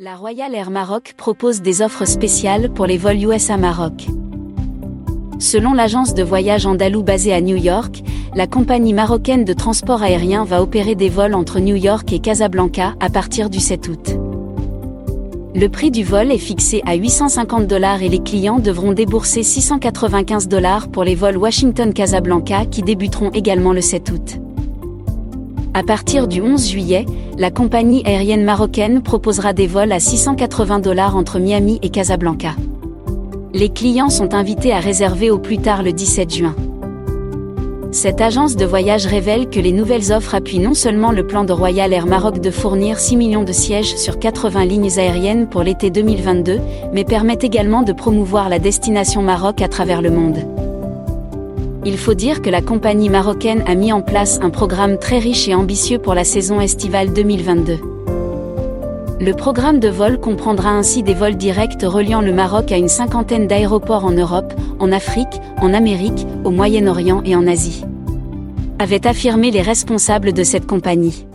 La Royal Air Maroc propose des offres spéciales pour les vols USA Maroc. Selon l'agence de voyage andalou basée à New York, la compagnie marocaine de transport aérien va opérer des vols entre New York et Casablanca à partir du 7 août. Le prix du vol est fixé à 850 dollars et les clients devront débourser 695 dollars pour les vols Washington-Casablanca qui débuteront également le 7 août. À partir du 11 juillet, la compagnie aérienne marocaine proposera des vols à 680 dollars entre Miami et Casablanca. Les clients sont invités à réserver au plus tard le 17 juin. Cette agence de voyage révèle que les nouvelles offres appuient non seulement le plan de Royal Air Maroc de fournir 6 millions de sièges sur 80 lignes aériennes pour l'été 2022, mais permettent également de promouvoir la destination Maroc à travers le monde. Il faut dire que la compagnie marocaine a mis en place un programme très riche et ambitieux pour la saison estivale 2022. Le programme de vol comprendra ainsi des vols directs reliant le Maroc à une cinquantaine d'aéroports en Europe, en Afrique, en Amérique, au Moyen-Orient et en Asie. Avaient affirmé les responsables de cette compagnie.